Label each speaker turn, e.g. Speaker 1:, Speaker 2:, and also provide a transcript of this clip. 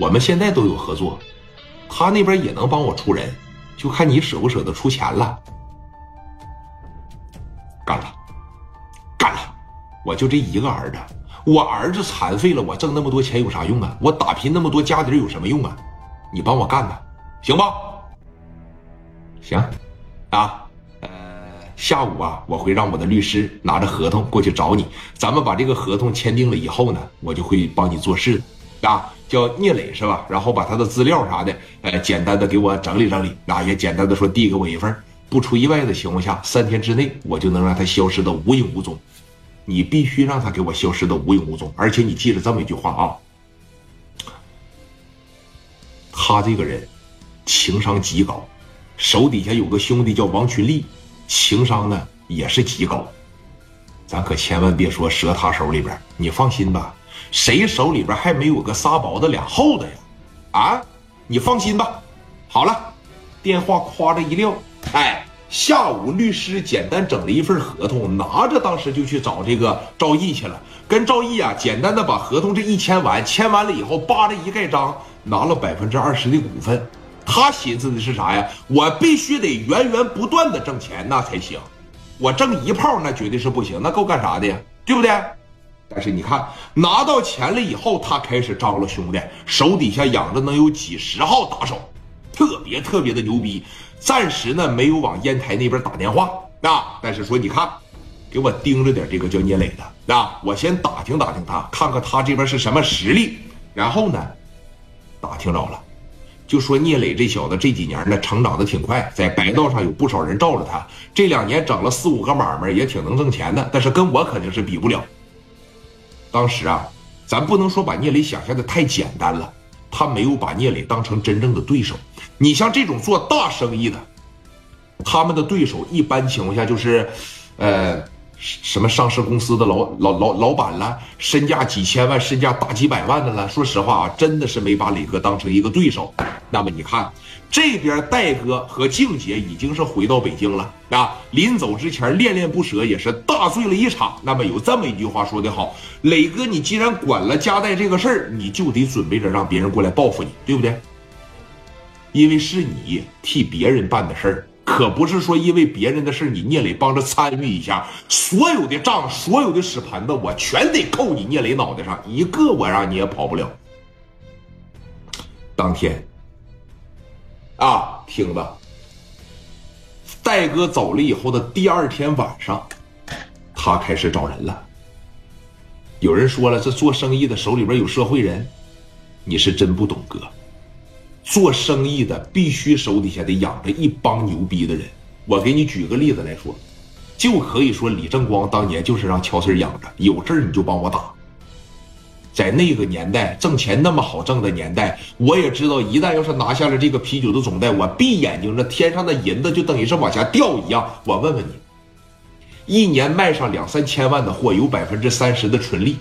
Speaker 1: 我们现在都有合作，他那边也能帮我出人，就看你舍不舍得出钱了。干了，干了！我就这一个儿子，我儿子残废了，我挣那么多钱有啥用啊？我打拼那么多家底有什么用啊？你帮我干呐，行吧？行，啊，呃，下午啊，我会让我的律师拿着合同过去找你，咱们把这个合同签订了以后呢，我就会帮你做事，啊，叫聂磊是吧？然后把他的资料啥的，呃，简单的给我整理整理，啊，也简单的说递给我一份，不出意外的情况下，三天之内我就能让他消失的无影无踪，你必须让他给我消失的无影无踪，而且你记着这么一句话啊，他这个人情商极高。手底下有个兄弟叫王群力，情商呢也是极高，咱可千万别说折他手里边。你放心吧，谁手里边还没有个仨宝的俩厚的呀？啊，你放心吧。好了，电话夸着一撂，哎，下午律师简单整了一份合同，拿着当时就去找这个赵毅去了，跟赵毅啊简单的把合同这一签完，签完了以后扒着一盖章，拿了百分之二十的股份。他寻思的是啥呀？我必须得源源不断的挣钱，那才行。我挣一炮那绝对是不行，那够干啥的呀？对不对？但是你看，拿到钱了以后，他开始张罗兄弟，手底下养着能有几十号打手，特别特别的牛逼。暂时呢没有往烟台那边打电话啊，但是说你看，给我盯着点这个叫聂磊的啊，我先打听打听他，看看他这边是什么实力。然后呢，打听着了。就说聂磊这小子这几年呢，成长的挺快，在白道上有不少人罩着他。这两年整了四五个买卖，也挺能挣钱的。但是跟我肯定是比不了。当时啊，咱不能说把聂磊想象的太简单了，他没有把聂磊当成真正的对手。你像这种做大生意的，他们的对手一般情况下就是，呃。什么上市公司的老老老老板了，身价几千万、身价大几百万的了。说实话啊，真的是没把磊哥当成一个对手。那么你看，这边戴哥和静姐已经是回到北京了啊。临走之前恋恋不舍，也是大醉了一场。那么有这么一句话说得好，磊哥，你既然管了家代这个事儿，你就得准备着让别人过来报复你，对不对？因为是你替别人办的事儿。可不是说因为别人的事你聂磊帮着参与一下，所有的账，所有的屎盆子，我全得扣你聂磊脑袋上，一个我让你也跑不了。当天，啊，听着，戴哥走了以后的第二天晚上，他开始找人了。有人说了，这做生意的手里边有社会人，你是真不懂哥。做生意的必须手底下得养着一帮牛逼的人。我给你举个例子来说，就可以说李正光当年就是让乔四养着，有事儿你就帮我打。在那个年代，挣钱那么好挣的年代，我也知道，一旦要是拿下了这个啤酒的总代，我闭眼睛，那天上的银子就等于是往下掉一样。我问问你，一年卖上两三千万的货，有百分之三十的纯利。